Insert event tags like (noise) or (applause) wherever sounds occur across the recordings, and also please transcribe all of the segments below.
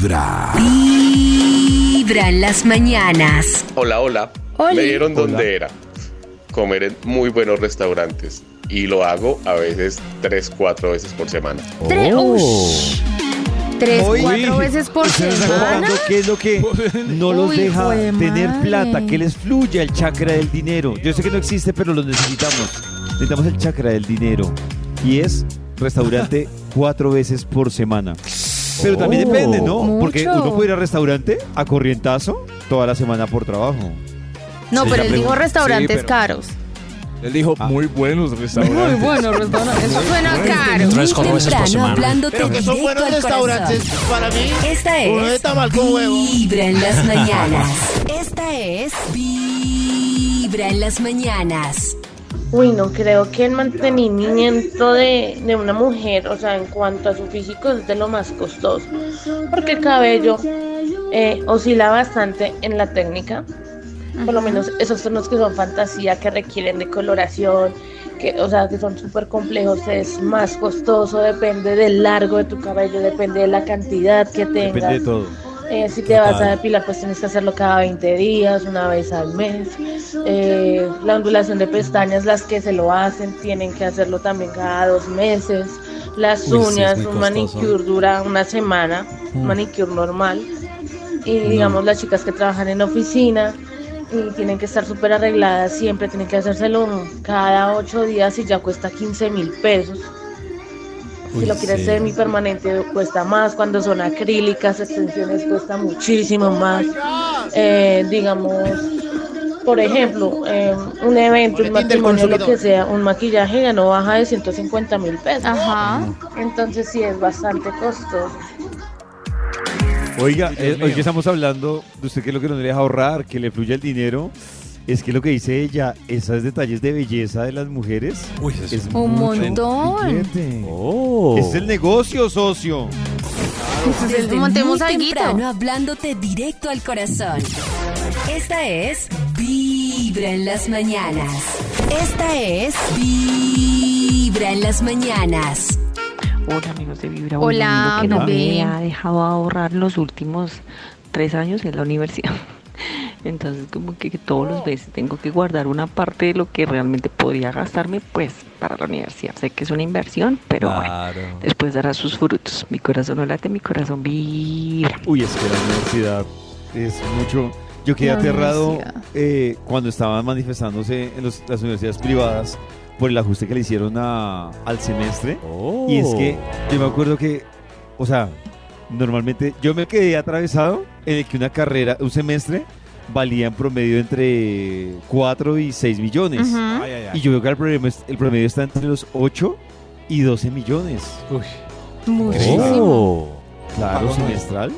Vibra. Vibra en las mañanas. Hola, hola. Oli. Me dieron dónde era. Comer en muy buenos restaurantes. Y lo hago a veces tres, cuatro veces por semana. Tres, Oh. ush. Tres, Uy. cuatro veces por ¿Ustedes están semana. qué es lo que (laughs) no los deja tener madre. plata? Que les fluya el chakra del dinero. Yo sé que no existe, pero lo necesitamos. Necesitamos el chakra del dinero. Y es restaurante (laughs) cuatro veces por semana. Pero también Oh, depende, ¿no? mucho. Porque uno puede ir al restaurante a corrientazo toda la semana por trabajo. No, Sí, pero la él dijo pregunta- restaurantes Sí, pero- caros. Él dijo Ah. muy buenos restaurantes. bueno, (laughs) restaurantes. Eso suena caro. Muy cuatro veces por temprano semana. hablándote Pero que son directo buenos al restaurantes corazón. para mí. Esta Uno de es tamal con huevo. Vibra en las (laughs) mañanas. Esta es Vibra en las mañanas. Uy, no creo que el mantenimiento de, de una mujer, o sea, en cuanto a su físico, es de lo más costoso. Porque el cabello eh, oscila bastante en la técnica. Por lo menos esos tonos que son fantasía, que requieren de coloración, que, o sea, que son súper complejos, es más costoso, depende del largo de tu cabello, depende de la cantidad que tengas. Depende de todo. Eh, si te vas a depilar, pues tienes que hacerlo cada 20 días, una vez al mes. Eh, la ondulación de pestañas, las que se lo hacen, tienen que hacerlo también cada dos meses. Las Uy, uñas, un manicure dura una semana, un manicure normal. Y digamos, las chicas que trabajan en oficina y tienen que estar súper arregladas, siempre tienen que hacérselo cada ocho días y ya cuesta 15 mil pesos. Si lo quieres semi permanente cuesta más, cuando son acrílicas, extensiones cuesta muchísimo más. Eh, digamos, por ejemplo, eh, un evento, un matrimonio, lo que sea, un maquillaje ya no baja de 150 mil pesos. Ajá. Entonces sí es bastante costoso. Oiga, eh, hoy que estamos hablando de usted que es lo que no le deja ahorrar, que le fluya el dinero, es que lo que dice ella, esos detalles de belleza de las mujeres, Uy, eso es Un montón. billete. Oh. Es el negocio, socio. Desde montemos muy temprano hablándote directo al corazón. Esta es Vibra en las mañanas. Esta es Vibra en las mañanas. Hola amigos de Vibra. Hola, lo que no me ha dejado ahorrar los últimos tres años en la universidad. Entonces como que todos los meses tengo que guardar una parte de lo que realmente podría gastarme pues para la universidad. Sé que es una inversión, pero bueno, después dará sus frutos. Mi corazón no late, mi corazón vibra. Uy, es que la universidad es mucho. Yo quedé La aterrado eh, cuando estaban manifestándose en los- las universidades privadas por el ajuste que le hicieron a- al semestre. Oh. Y es que yo me acuerdo que, o sea, normalmente yo me quedé atravesado en el que una carrera, un semestre, valía en promedio entre 4 y 6 millones. Ujú. Ay, ay, ay. Y yo veo que el promedio, el promedio está entre los 8 y 12 millones. Uy, Muchísimo. Oh. Claro, semestral.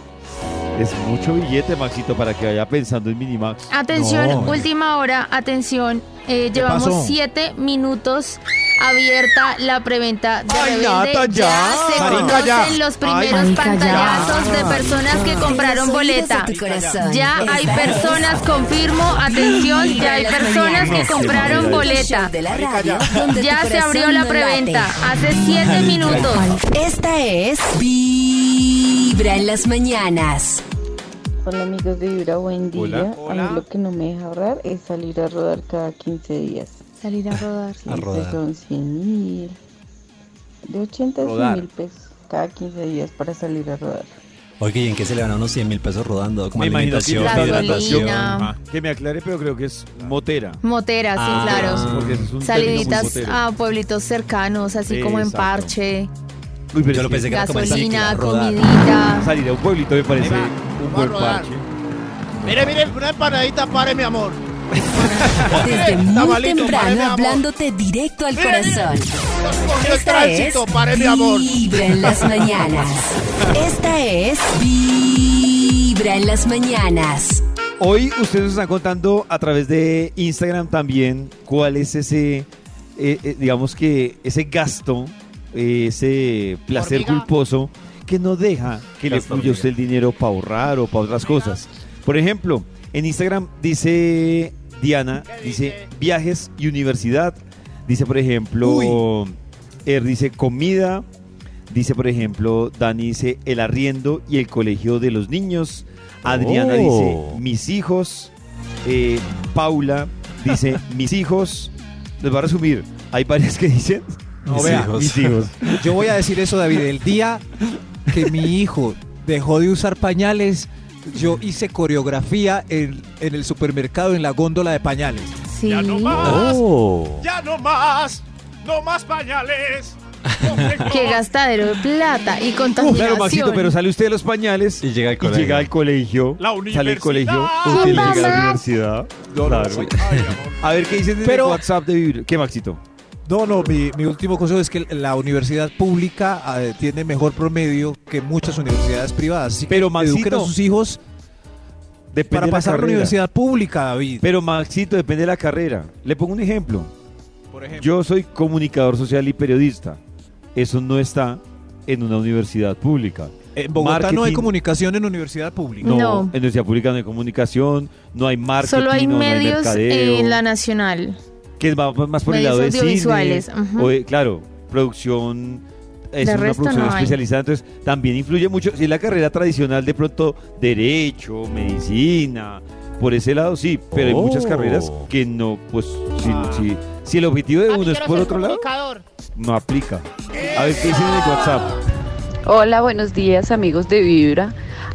Es mucho billete, Maxito, para que vaya pensando en Minimax. Atención, No. última hora, atención. eh, llevamos pasó? siete minutos abierta la preventa de Ay, Rebelde. Nata, ya. se Marica, conocen ya. los primeros Marica, ya. pantallazos de personas que compraron boleta. Ya hay personas, confirmo, atención, ya hay personas que compraron boleta. Ya se abrió la preventa hace siete minutos. Esta es Vibra en las mañanas. Hola amigos de Vibra, buen día. Hola. Hola. A mí lo que no me deja ahorrar es salir a rodar cada 15 días. Salir a rodar. Sí, A rodar. son 100 mil, de 80 a 100 Rodar. mil pesos cada 15 días para salir a rodar. Oye, ¿y en qué se le van a unos 100 mil pesos rodando? Como Me alimentación, que hidratación. gasolina. Que me aclare, pero creo que es motera. Motera, sí, Ah. claro. Porque es un Saliditas a pueblitos cercanos, así como en Exacto. parche, Uy, pero Yo lo pensé que era como gasolina, ciclo, rodar. comidita. salir a un pueblito me parece va. un buen parche. Mire, mire, una empanadita, pare, mi amor. (laughs) Desde muy Tamalito, temprano amor. hablándote directo al corazón. Esta es. Vibra en las mañanas. Esta es Vibra en las mañanas. Hoy ustedes nos están contando a través de Instagram también cuál es ese, eh, eh, digamos que ese gasto, eh, ese placer Hormiga. culposo que no deja que le fluya usted el dinero para ahorrar o para otras cosas. Por ejemplo, en Instagram dice Diana, dice viajes y universidad. Dice, por ejemplo, er, dice comida. Dice, por ejemplo, Dani dice el arriendo y el colegio de los niños. Adriana Oh. dice mis hijos. Eh, Paula dice (laughs) mis hijos. Les voy a resumir. Hay varias que dicen No, Mis vea, hijos. mis hijos. (laughs) Yo voy a decir eso, David. El día que mi hijo dejó de usar pañales, yo hice coreografía en, en el supermercado, en la góndola de pañales. Sí. Ya no más. Oh. Ya no más. No más pañales. (laughs) Qué gastadero de plata y contaminación. Claro, Maxito, pero sale usted de los pañales Y llega al y colegio. llega al colegio. La Sale del colegio. universidad. Usted llega a la universidad. No, no, Claro. Ay. A ver qué dicen en Pero- el WhatsApp de Vibra. ¿Qué, Maxito? No, no, mi, mi último consejo es que la universidad pública eh, tiene mejor promedio que muchas universidades privadas. Así que Pero, eduquen Maxito, a sus hijos Depende para de la pasar a la universidad pública, David. Pero Maxito, depende de la carrera. Le pongo un ejemplo. Por ejemplo. Yo soy comunicador social y periodista. Eso no está en una universidad pública. en Bogotá no hay marketing- comunicación en universidad pública. No, No. en universidad pública no hay comunicación, no hay marketing, Solo hay no, no hay medios mercadeo, en la nacional. Que va más por el lado de cine. audiovisuales, ujú. o de- claro, producción es De una producción no hay. especializada, entonces también influye mucho. Si es la carrera tradicional, de pronto derecho, medicina, por ese lado sí, pero hay muchas Oh. carreras que no, pues si, si, si el objetivo de Papi, uno es por otro lado, no aplica. A ver qué dicen en el WhatsApp. Hola, buenos días amigos de Vibra.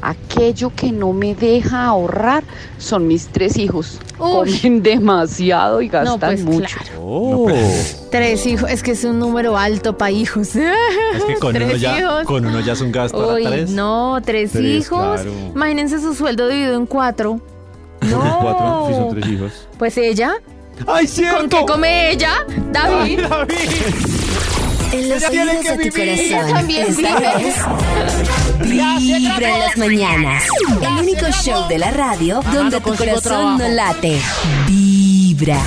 Aquello que no me deja ahorrar son mis tres hijos. Uy. Comen demasiado y gastan pues, mucho. claro. Oh. (laughs) Tres hijos, es que es un número alto para hijos. (laughs) Es que con uno, Tres ya, hijos. con uno ya es un gasto. Uy, tres. no, tres, Tres, hijos. claro. Imagínense su sueldo dividido en cuatro. (laughs) No. Cuatro, si son tres hijos. Pues ella. ¡Ay, ¿Con qué come ella? David. En los oídos de tu vivir. Ella corazón. también Esta vive. es Vibra en las mañanas. El único show de la radio donde tu consigo corazón trabajo. no late. Vibra.